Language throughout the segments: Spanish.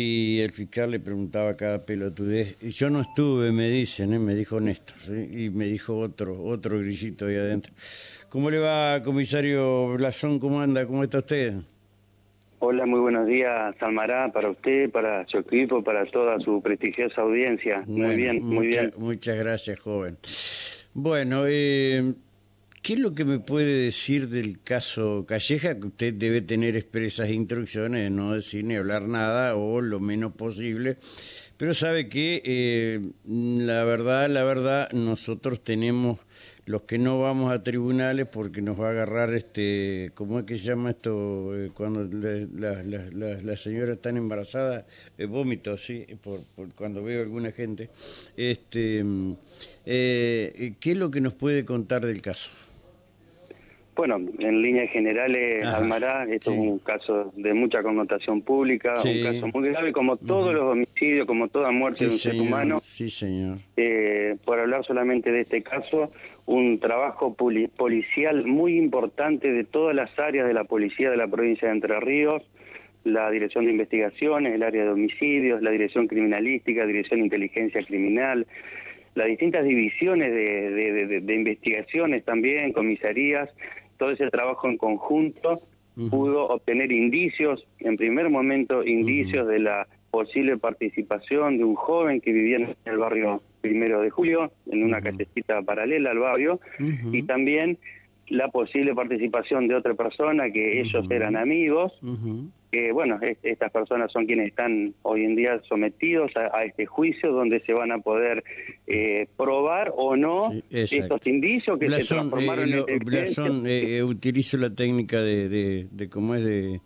y el fiscal le preguntaba cada pelotudez. Y yo no estuve, me dicen, ¿eh? me dijo Néstor, ¿sí? y me dijo otro, otro grillito ahí adentro. ¿Cómo le va, comisario Blasón? ¿Cómo anda? ¿Cómo está usted? Hola, muy buenos días, Salmará, para usted, para su equipo, para toda su prestigiosa audiencia. muy bien, muy mucha- bien. Muchas gracias, joven. Bueno, eh, ¿qué es lo que me puede decir del caso Calleja? Que usted debe tener expresas instrucciones de no decir ni hablar nada o lo menos posible. Pero sabe que, eh, la verdad, la verdad, nosotros tenemos los que no vamos a tribunales porque nos va a agarrar este, ¿cómo es que se llama esto? Eh, cuando la- la- la- las señoras están embarazadas, eh, vómito, sí, por, cuando veo alguna gente. Este, eh, ¿Qué es lo que nos puede contar del caso? Bueno, en líneas generales, Ajá, Almará, esto sí. es un caso de mucha connotación pública, Sí. un caso muy grave, como todos los homicidios, como toda muerte de un ser humano. Sí, señor. Eh, por hablar solamente de este caso, un trabajo poli- policial muy importante de todas las áreas de la policía de la provincia de Entre Ríos, la Dirección de Investigaciones, el área de homicidios, la Dirección Criminalística, Dirección de Inteligencia Criminal, las distintas divisiones de, de- de- de- de investigaciones también, comisarías, todo ese trabajo en conjunto pudo obtener indicios, en primer momento indicios de la posible participación de un joven que vivía en el barrio Primero de Julio, en una callecita paralela al barrio, y también la posible participación de otra persona que ellos eran amigos. Que bueno, es- estas personas son quienes están hoy en día sometidos a, a este juicio donde se van a poder eh, probar o no Sí, estos indicios que se transformaron eh, lo- en evidencia. Blasón, eh, eh, utilizo la técnica de, de, de cómo es de,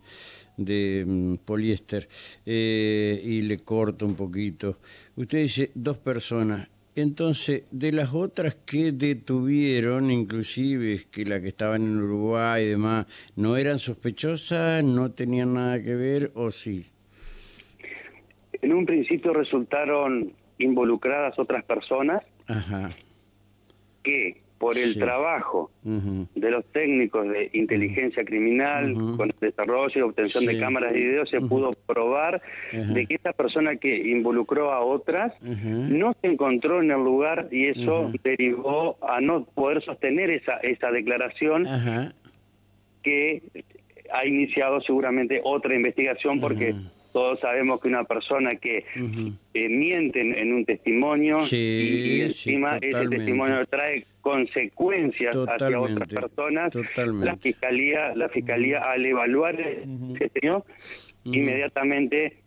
de mm, poliéster eh, y le corto un poquito. Usted dice dos personas. Entonces, de las otras que detuvieron, inclusive que la que estaban en Uruguay y demás, ¿no eran sospechosas, no tenían nada que ver o sí? En un principio resultaron involucradas otras personas Ajá. que por el Sí. trabajo de los técnicos de inteligencia criminal, con el desarrollo y obtención Sí. de cámaras de video, se pudo probar de que esta persona que involucró a otras no se encontró en el lugar y eso derivó a no poder sostener esa, esa declaración que ha iniciado seguramente otra investigación porque. Todos sabemos que una persona que eh, miente en, en un testimonio Sí, y, y sí, encima ese totalmente. testimonio trae consecuencias hacia otras Totalmente, personas, totalmente. la fiscalía, la fiscalía al evaluar ese señor, inmediatamente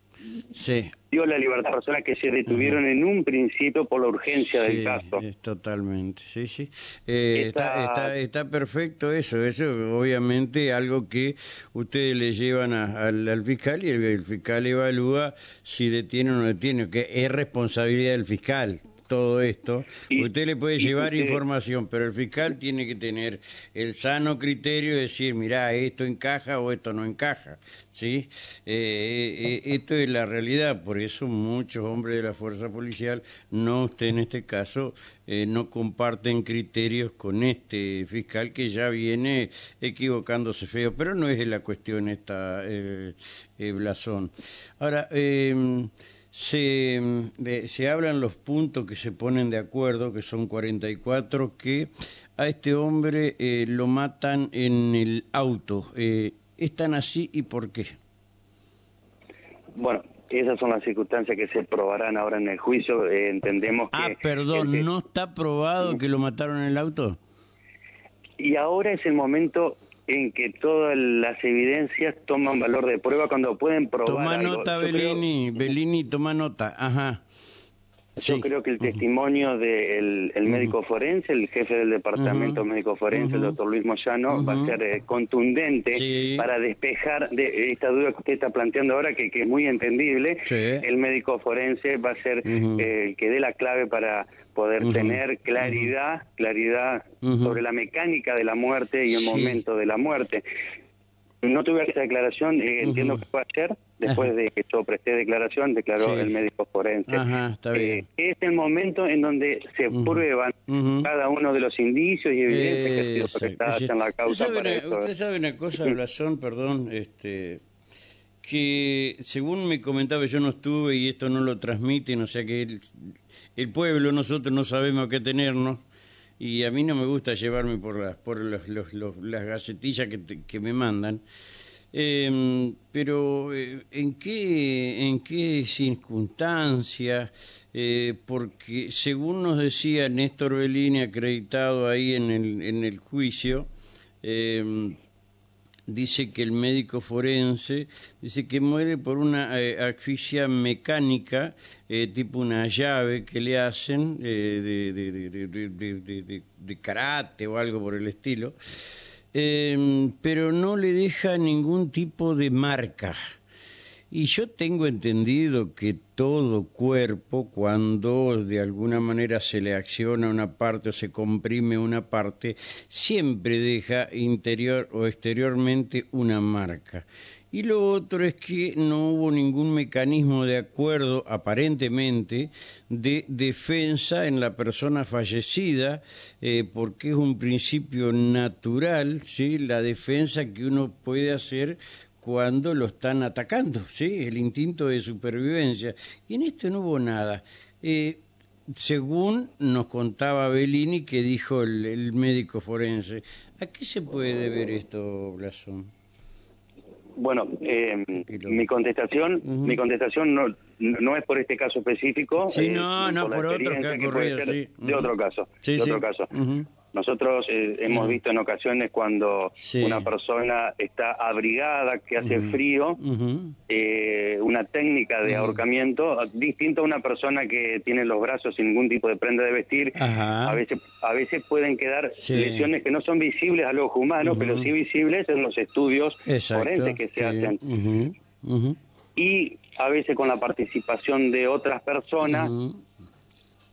Sí. dio la libertad a personas que se detuvieron en un principio por la urgencia del Sí, caso. es totalmente, sí, sí. Eh, está, Esta- está, está perfecto eso, eso obviamente algo que ustedes le llevan a- al, al fiscal y el, el fiscal evalúa si detiene o no detiene, que es responsabilidad del fiscal todo esto. Y- usted le puede llevar usted- información, pero el fiscal tiene que tener el sano criterio de decir, mira, esto encaja o esto no encaja, ¿sí? Eh, eh, esto es la realidad, por eso muchos hombres de la fuerza policial, no usted en este caso, eh, no comparten criterios con este fiscal que ya viene equivocándose feo, pero no es la cuestión esta, eh, eh, Blasón. Ahora, eh, se, de- se hablan los puntos que se ponen de acuerdo, que son 44, que a este hombre eh, lo matan en el auto. Eh, ¿Es tan así y por qué? Bueno, esas son las circunstancias que se probarán ahora en el juicio. Eh, entendemos que... Ah, perdón, que- ¿no está probado que lo mataron en el auto? Y ahora es el momento en que todas las evidencias toman valor de prueba cuando pueden probar Toma algo. nota, creo- Bellini, Bellini, toma nota, ajá. Yo creo que el testimonio del el médico forense, el jefe del departamento médico forense, el doctor Luis Moyano, va a ser eh, contundente Sí. para despejar de esta duda que usted está planteando ahora, que, que es muy entendible. Sí. El médico forense va a ser Ujú. eh, el que dé la clave para poder tener claridad, claridad sobre la mecánica de la muerte y el Sí. momento de la muerte. No tuve esa declaración, eh, entiendo que fue ayer, después Ajá. de que yo presté declaración, declaró Sí. el médico forense. Ajá, está Eh, bien. es el momento en donde se prueban cada uno de los indicios y evidencias que han sido Exacto. presentadas Sí. en la causa usted sabe, para una, esto. usted sabe una cosa, Blasón, perdón, este, que según me comentaba, yo no estuve y esto no lo transmiten, o sea que el, el pueblo, nosotros no sabemos qué tenernos y a mí no me gusta llevarme por las, por los, los, las gacetillas que, que me mandan. Eh, pero eh, ¿en qué en qué circunstancias? Eh, porque según nos decía Néstor Bellini, acreditado ahí en el, en el juicio, eh, dice que el médico forense dice que muere por una eh, asfixia mecánica, eh, tipo una llave que le hacen eh, de, de, de, de, karate o algo por el estilo, eh, pero no le deja ningún tipo de marca. Y yo tengo entendido que todo cuerpo, cuando de alguna manera se le acciona una parte o se comprime una parte, siempre deja interior o exteriormente una marca. Y lo otro es que no hubo ningún mecanismo de acuerdo, aparentemente, de defensa en la persona fallecida, eh, porque es un principio natural, ¿sí? la defensa que uno puede hacer cuando lo están atacando, ¿sí? El instinto de supervivencia. Y en esto no hubo nada. Eh, según nos contaba Bellini, que dijo el, el, médico forense. ¿A qué se puede deber esto, Blasón? Bueno, eh, mi contestación, uh -huh. mi contestación no, no es por este caso específico. Sí, no, eh, no, por, por otro que ha ocurrido, que sí. De uh -huh. otro caso, sí, de sí. otro caso. Uh -huh. Nosotros eh, hemos visto en ocasiones cuando Sí. una persona está abrigada, que hace frío, eh, una técnica de ahorcamiento distinta a una persona que tiene los brazos sin ningún tipo de prenda de vestir. Ajá. A veces, a veces pueden quedar Sí. lesiones que no son visibles al ojo humano, pero sí visibles en los estudios Exacto. forenses que se sí. hacen. Y a veces con la participación de otras personas,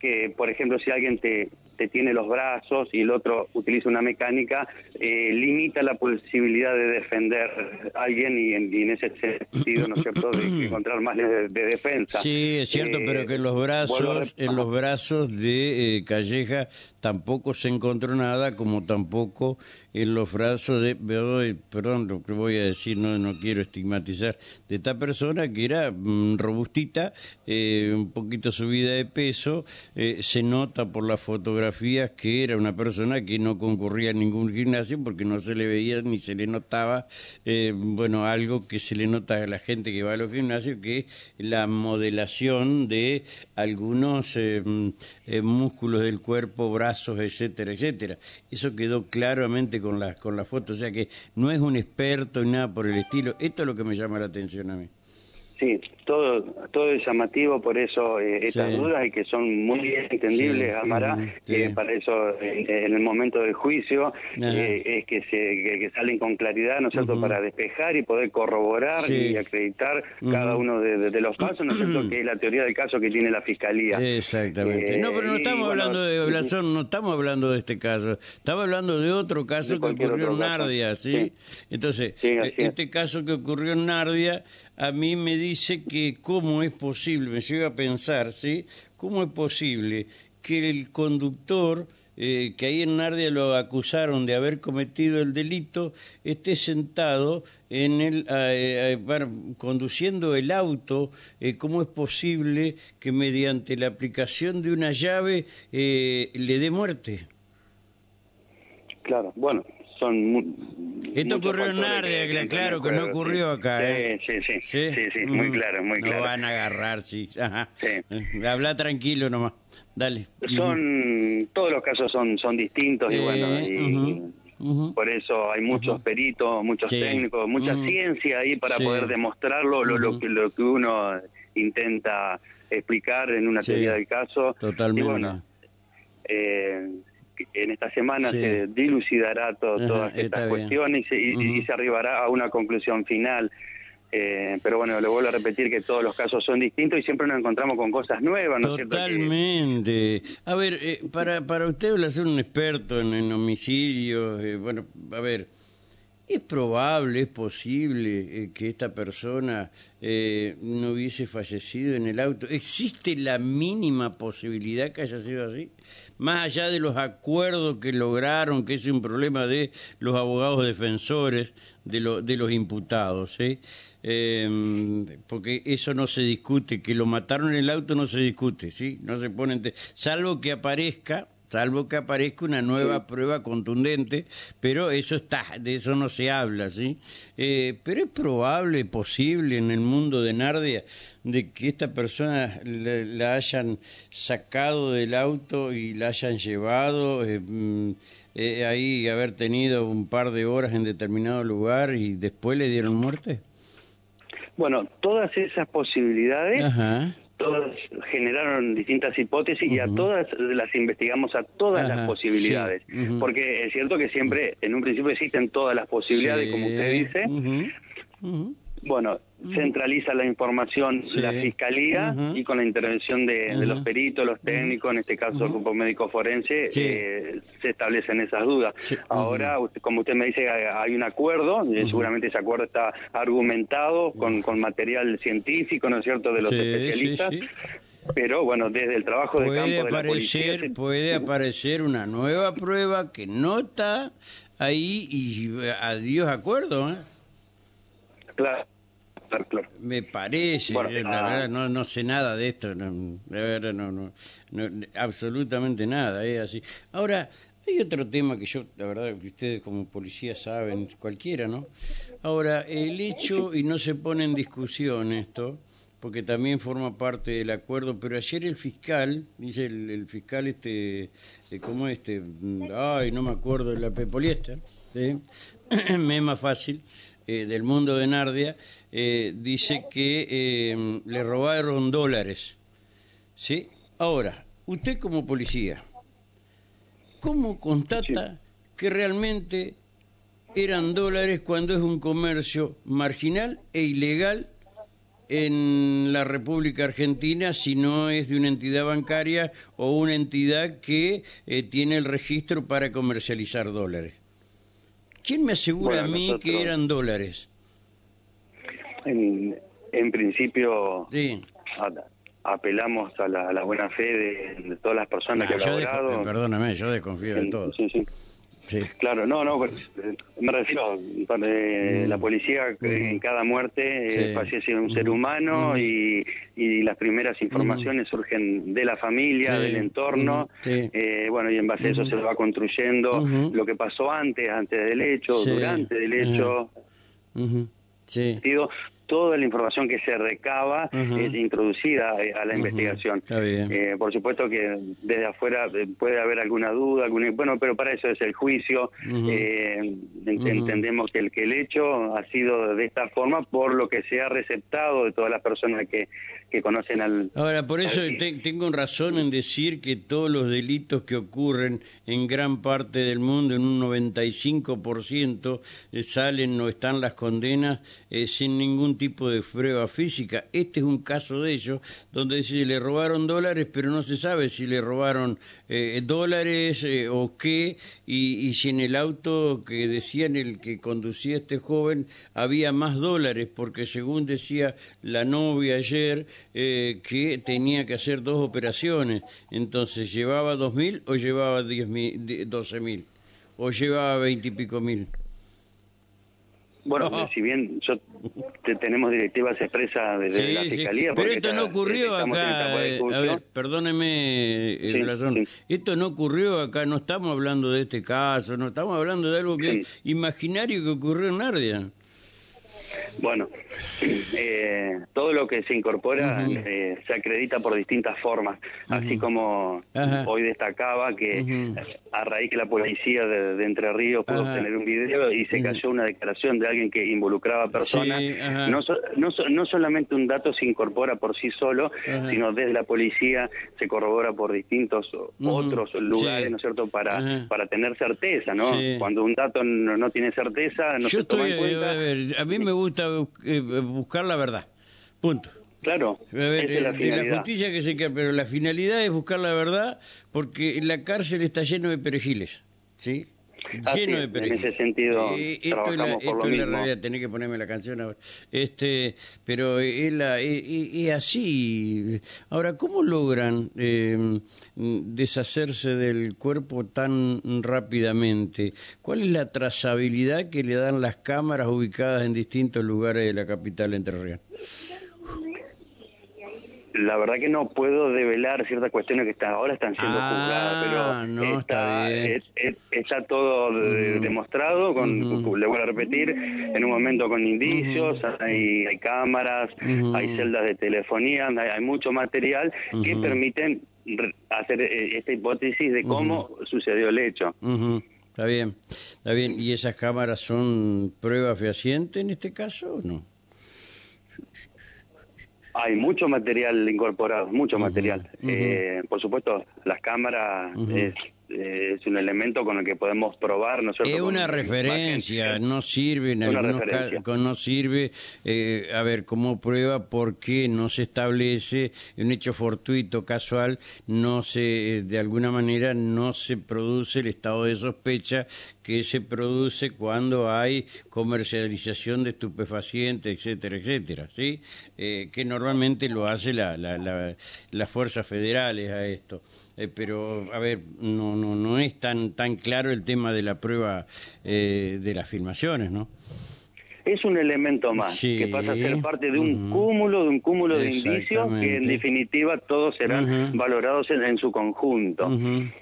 que por ejemplo si alguien te, te tiene los brazos y el otro utiliza una mecánica, eh, limita la posibilidad de defender a alguien y en, y en ese sentido, ¿no es cierto?, de encontrar más de, de defensa. Sí, es cierto, Eh, pero que los brazos, en los brazos de eh, Calleja tampoco se encontró nada, como tampoco en los brazos de, perdón, lo que voy a decir, no, no quiero estigmatizar, de esta persona que era mm, robustita, eh, un poquito subida de peso, eh, se nota por las fotografías que era una persona que no concurría a ningún gimnasio porque no se le veía ni se le notaba, eh, bueno, algo que se le nota a la gente que va a los gimnasios, que es la modelación de algunos mm, eh, músculos del cuerpo, brazos, etcétera, etcétera. Eso quedó claramente con las con la foto, o sea que no es un experto ni nada por el estilo. Esto es lo que me llama la atención a mí. Sí, todo, todo es llamativo, por eso eh, estas dudas y que son muy bien entendibles, Sí, Amara, ujú, que sí. para eso en, en el momento del juicio eh, es que se que, que salen con claridad, ¿no es cierto?, para despejar y poder corroborar y acreditar cada uno de, de- de los pasos, ¿no es cierto?, que es la teoría del caso que tiene la Fiscalía. Exactamente. Eh, no, pero no y, estamos bueno, hablando de Blasón, no estamos hablando de este caso. Estamos hablando de otro caso De que ocurrió en. Nardia, ¿sí? Entonces, eh, este caso que ocurrió en Nardia, a mí me dice que cómo es posible, me lleva a pensar, ¿sí? ¿Cómo es posible que el conductor eh, que ahí en Nardia lo acusaron de haber cometido el delito, esté sentado en el, eh, eh, conduciendo el auto, eh, ¿cómo es posible que mediante la aplicación de una llave eh, le dé muerte? Claro, bueno, son... Esto ocurrió en que claro, que no ocurrió acá, Sí, ¿eh? sí, sí, sí, sí, muy Mm. claro, muy no claro. van a agarrar, sí. Eh, Habla tranquilo nomás. Dale. Son, todos los casos son, son distintos y bueno, ujú. por eso hay muchos peritos, muchos Sí. técnicos, mucha ciencia ahí para Sí. poder demostrarlo, lo, lo que, lo que uno intenta explicar en una Sí. teoría del caso. Totalmente. Y bueno, eh, en esta semana Sí. se dilucidará to- Ajá, todas estas cuestiones y, se- y- se arribará a una conclusión final. Eh, pero bueno, le vuelvo a repetir que todos los casos son distintos y siempre nos encontramos con cosas nuevas, ¿no? Que- Totalmente. A ver, eh, para, para usted, ser un experto en, en homicidios, eh, bueno, a ver, Es probable, es posible eh, que esta persona eh, no hubiese fallecido en el auto. ¿Existe la mínima posibilidad que haya sido así? Más allá de los acuerdos que lograron, que es un problema de los abogados defensores, de, de los imputados, ¿eh? Em, porque eso no se discute, que lo mataron en el auto no se discute, ¿sí? No se ponen, salvo que aparezca salvo que aparezca una nueva prueba contundente, pero eso está, de eso no se habla, ¿sí? Eh, pero es probable, posible en el mundo de Nardia, de que esta persona la, hayan sacado del auto y la hayan llevado, eh, mm, eh, ahí haber tenido un par de horas en determinado lugar y después le dieron muerte. Bueno, todas esas posibilidades todas generaron distintas hipótesis y a todas las investigamos a todas las posibilidades. Porque es cierto que siempre, en un principio existen todas las posibilidades, como usted dice. Bueno, centraliza la información la fiscalía y con la intervención de, los peritos, los técnicos, en este caso el grupo médico forense, eh, se establecen esas dudas. Ahora, como usted me dice, hay, un acuerdo, y seguramente ese acuerdo está argumentado con, con material científico, ¿no es cierto?, de los especialistas. Pero bueno, desde el trabajo de puede campo de aparecer, la Puede aparecer una nueva prueba que no está ahí y adiós acuerdo, ¿eh? Claro. Me parece, la verdad no, no sé nada de esto, no, la verdad no, no, absolutamente nada, es así. Ahora, hay otro tema que yo, la verdad, que ustedes como policía saben, cualquiera, ¿no? Ahora, el hecho, y no se pone en discusión esto, porque también forma parte del acuerdo, pero ayer el fiscal, dice el, fiscal este, eh, ¿cómo este? Ay, no me acuerdo, la Poliéster, ¿sí? me es más fácil, eh, del mundo de Nardia, eh, dice que eh, le robaron dólares. ¿Sí? Ahora, usted como policía, ¿cómo constata que realmente eran dólares cuando es un comercio marginal e ilegal en la República Argentina si no es de una entidad bancaria o una entidad que eh, tiene el registro para comercializar dólares? ¿Quién me asegura a mí que eran dólares? En, en principio, apelamos a la, buena fe de, todas las personas que han logrado. Perdóname, yo desconfío de todo. Sí, sí. Sí. Claro, no, no, pues, me refiero, eh, la policía en cada muerte eh, fallece un ser humano y, y, las primeras informaciones surgen de la familia, del entorno, eh, bueno, y en base a eso se va construyendo lo que pasó antes, antes del hecho, durante el hecho. Sí toda la información que se recaba es introducida eh, a la investigación. Eh, por supuesto que desde afuera eh, puede haber alguna duda, bueno, pero para eso es el juicio. Entendemos que el, que el hecho ha sido de esta forma por lo que se ha receptado de todas las personas que, que conocen al... Ahora, por eso tengo razón en decir que todos los delitos que ocurren en gran parte del mundo, en un 95%, eh, salen o están las condenas eh, sin ningún tipo de prueba física. Este es un caso de ellos, donde se le robaron dólares, pero no se sabe si le robaron eh, dólares o qué, y, y si en el auto que decían el que conducía este joven había más dólares, porque según decía la novia ayer, eh, que tenía que hacer dos operaciones. Entonces, ¿llevaba dos mil o llevaba diez mil, doce mil? ¿O llevaba veintipico mil? Bueno, oh. si bien yo, tenemos directivas expresas desde la Fiscalía... pero esto no ocurrió acá, eh, a ver, perdóneme, eh, esto no ocurrió acá, no estamos hablando de este caso, no estamos hablando de algo que imaginario que ocurrió en Nardia. Bueno, eh, todo lo que se incorpora eh, se acredita por distintas formas, así como hoy destacaba que a raíz que la policía de, Entre Ríos pudo obtener un video y se cayó una declaración de alguien que involucraba a personas, no, no, no, solamente un dato se incorpora por sí solo, sino desde la policía se corrobora por distintos otros lugares, ¿no es cierto?, para, para tener certeza, ¿no? Cuando un dato no, tiene certeza, no se toma en cuenta. a mí me gusta eh, buscar la verdad. Punto. Claro. de, la, justicia que se queda, pero la finalidad es buscar la verdad porque la cárcel está lleno de perejiles, ¿sí? Lleno de En ese sentido, eh, esto es la, esto es la realidad, tenés que ponerme la canción ahora. Este, pero es, la, es, así. Ahora, ¿cómo logran eh, deshacerse del cuerpo tan rápidamente? ¿Cuál es la trazabilidad que le dan las cámaras ubicadas en distintos lugares de la capital entrerriana? La verdad que no puedo develar ciertas cuestiones que están, ahora están siendo ah, juzgadas, pero está, está, todo demostrado, con, le voy a repetir, en un momento con indicios, hay, hay, cámaras, hay celdas de telefonía, hay, mucho material que permiten hacer eh, esta hipótesis de cómo sucedió el hecho. Está bien, está bien. ¿Y esas cámaras son pruebas fehacientes en este caso o no? Hay mucho material incorporado, mucho material. Eh, por supuesto, las cámaras es eh, es un elemento con el que podemos probar nosotros. Es una referencia, no sirve en algunos casos, no sirve, eh, a ver, como prueba porque no se establece un hecho fortuito, casual, no se, de alguna manera no se produce el estado de sospecha que se produce cuando hay comercialización de estupefacientes, etcétera, etcétera, ¿sí? Eh, que normalmente lo hace la, la, las fuerzas federales a esto. Eh, pero a ver, no, no, no es tan, tan claro el tema de la prueba eh, de las filmaciones, ¿no? Es un elemento más, que pasa a ser parte de un cúmulo, de un cúmulo de indicios que en definitiva todos serán valorados en, su conjunto.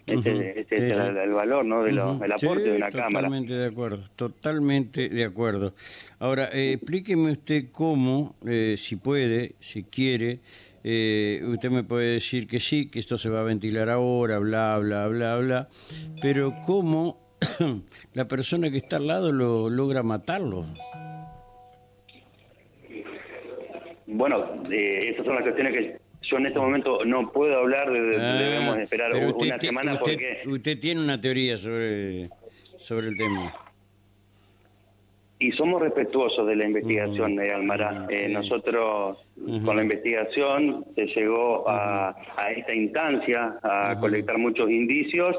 este, este es el, valor ¿no? de del aporte de una cámara. Totalmente de acuerdo, totalmente de acuerdo. Ahora, eh, explíqueme usted cómo, eh, si puede, si quiere, eh, usted me puede decir que sí, que esto se va a ventilar ahora, bla, bla, bla, bla, pero ¿cómo la persona que está al lado lo logra matarlo? Bueno, eh, esas son las cuestiones que yo en este momento no puedo hablar, de, ah, debemos esperar una semana usted, porque... Usted tiene una teoría sobre, sobre el tema y somos respetuosos de la investigación, de Almará. Eh, nosotros, con la investigación, se llegó a, esta instancia, a colectar muchos indicios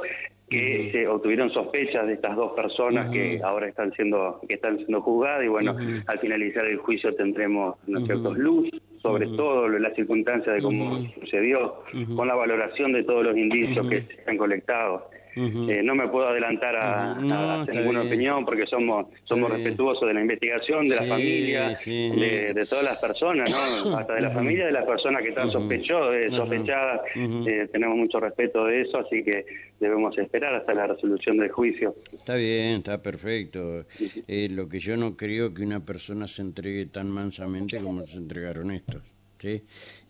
que se obtuvieron sospechas de estas dos personas que ahora están siendo que están siendo juzgadas y bueno al finalizar el juicio tendremos ciertos luz sobre todo las circunstancias de cómo sucedió con la valoración de todos los indicios que se han colectado eh, no me puedo adelantar a, hacer ninguna opinión porque somos somos respetuosos de la investigación, de la familia, de, todas las personas, ¿no? hasta de la familia de las personas que están sospechadas. Eh, tenemos mucho respeto de eso, así que debemos esperar hasta la resolución del juicio. Está bien, está perfecto. Eh, lo que yo no creo que una persona se entregue tan mansamente como se entregaron estos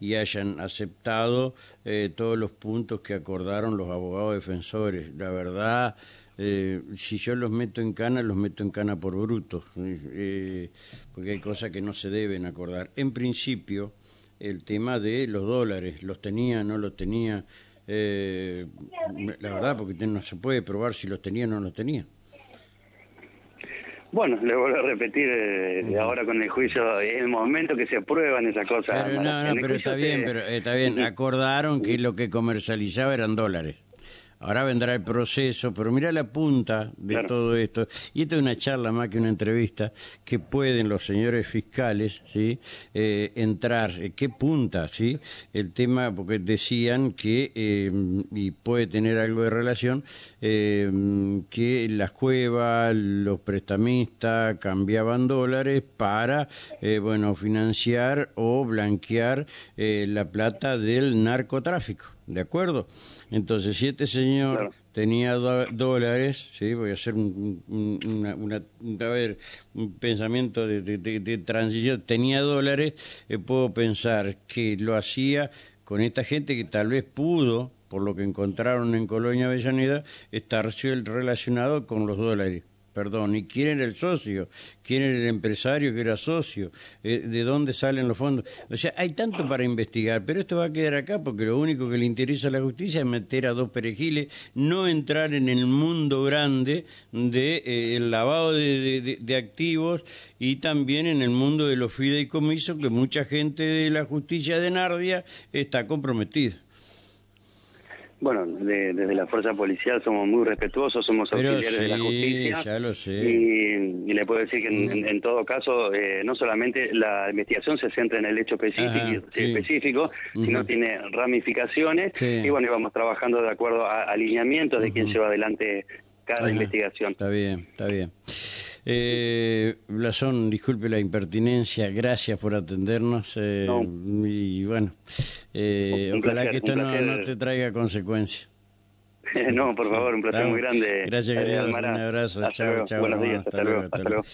y hayan aceptado eh, todos los puntos que acordaron los abogados defensores. La verdad, eh, si yo los meto en cana, los meto en cana por brutos, eh, porque hay cosas que no se deben acordar. En principio, el tema de los dólares, los tenía, no los tenía, la verdad, porque no se puede probar si los tenía o no los tenía. Bueno, le vuelvo a repetir eh, ahora con el juicio, es el momento que se aprueban esas cosas. Pero no, no, pero está bien, pero está bien. Acordaron que lo que comercializaba eran dólares. Ahora vendrá el proceso, pero mira la punta de todo esto. Y esta es una charla más que una entrevista que pueden los señores fiscales ¿sí? Eh, entrar. Eh, ¿Qué punta? ¿sí? El tema, porque decían que, eh, y puede tener algo de relación, que las cuevas, los prestamistas cambiaban dólares para, bueno, financiar o blanquear la plata del narcotráfico. ¿De acuerdo? Entonces, si este señor tenía dólares, ¿sí? voy a hacer un, una, a ver, un pensamiento de, transición, tenía dólares, eh, puedo pensar que lo hacía con esta gente que tal vez pudo, por lo que encontraron en Colonia Avellaneda, estar relacionado con los dólares perdón, y quién era el socio, quién era el empresario que era socio, eh, de dónde salen los fondos. O sea, hay tanto para investigar, pero esto va a quedar acá porque lo único que le interesa a la justicia es meter a dos perejiles, no entrar en el mundo grande del de, eh, el lavado de, de, activos y también en el mundo de los fideicomisos que mucha gente de la justicia de Nardia está comprometida. Bueno, desde la fuerza policial somos muy respetuosos, somos auxiliares de la justicia. Ya lo sé. Y, le puedo decir que en, todo caso, eh, no solamente la investigación se centra en el hecho específico, específico sino tiene ramificaciones. Y bueno, vamos trabajando de acuerdo a alineamientos de quién lleva adelante cada investigación. Está bien, está bien. Eh, Blasón, disculpe la impertinencia, gracias por atendernos. Eh, y bueno, eh, ojalá que esto no, te traiga consecuencias. no, por favor, un placer muy grande. Gracias, querido. Un abrazo. Chao, chao. Buenos días. Hasta, luego. Hasta luego.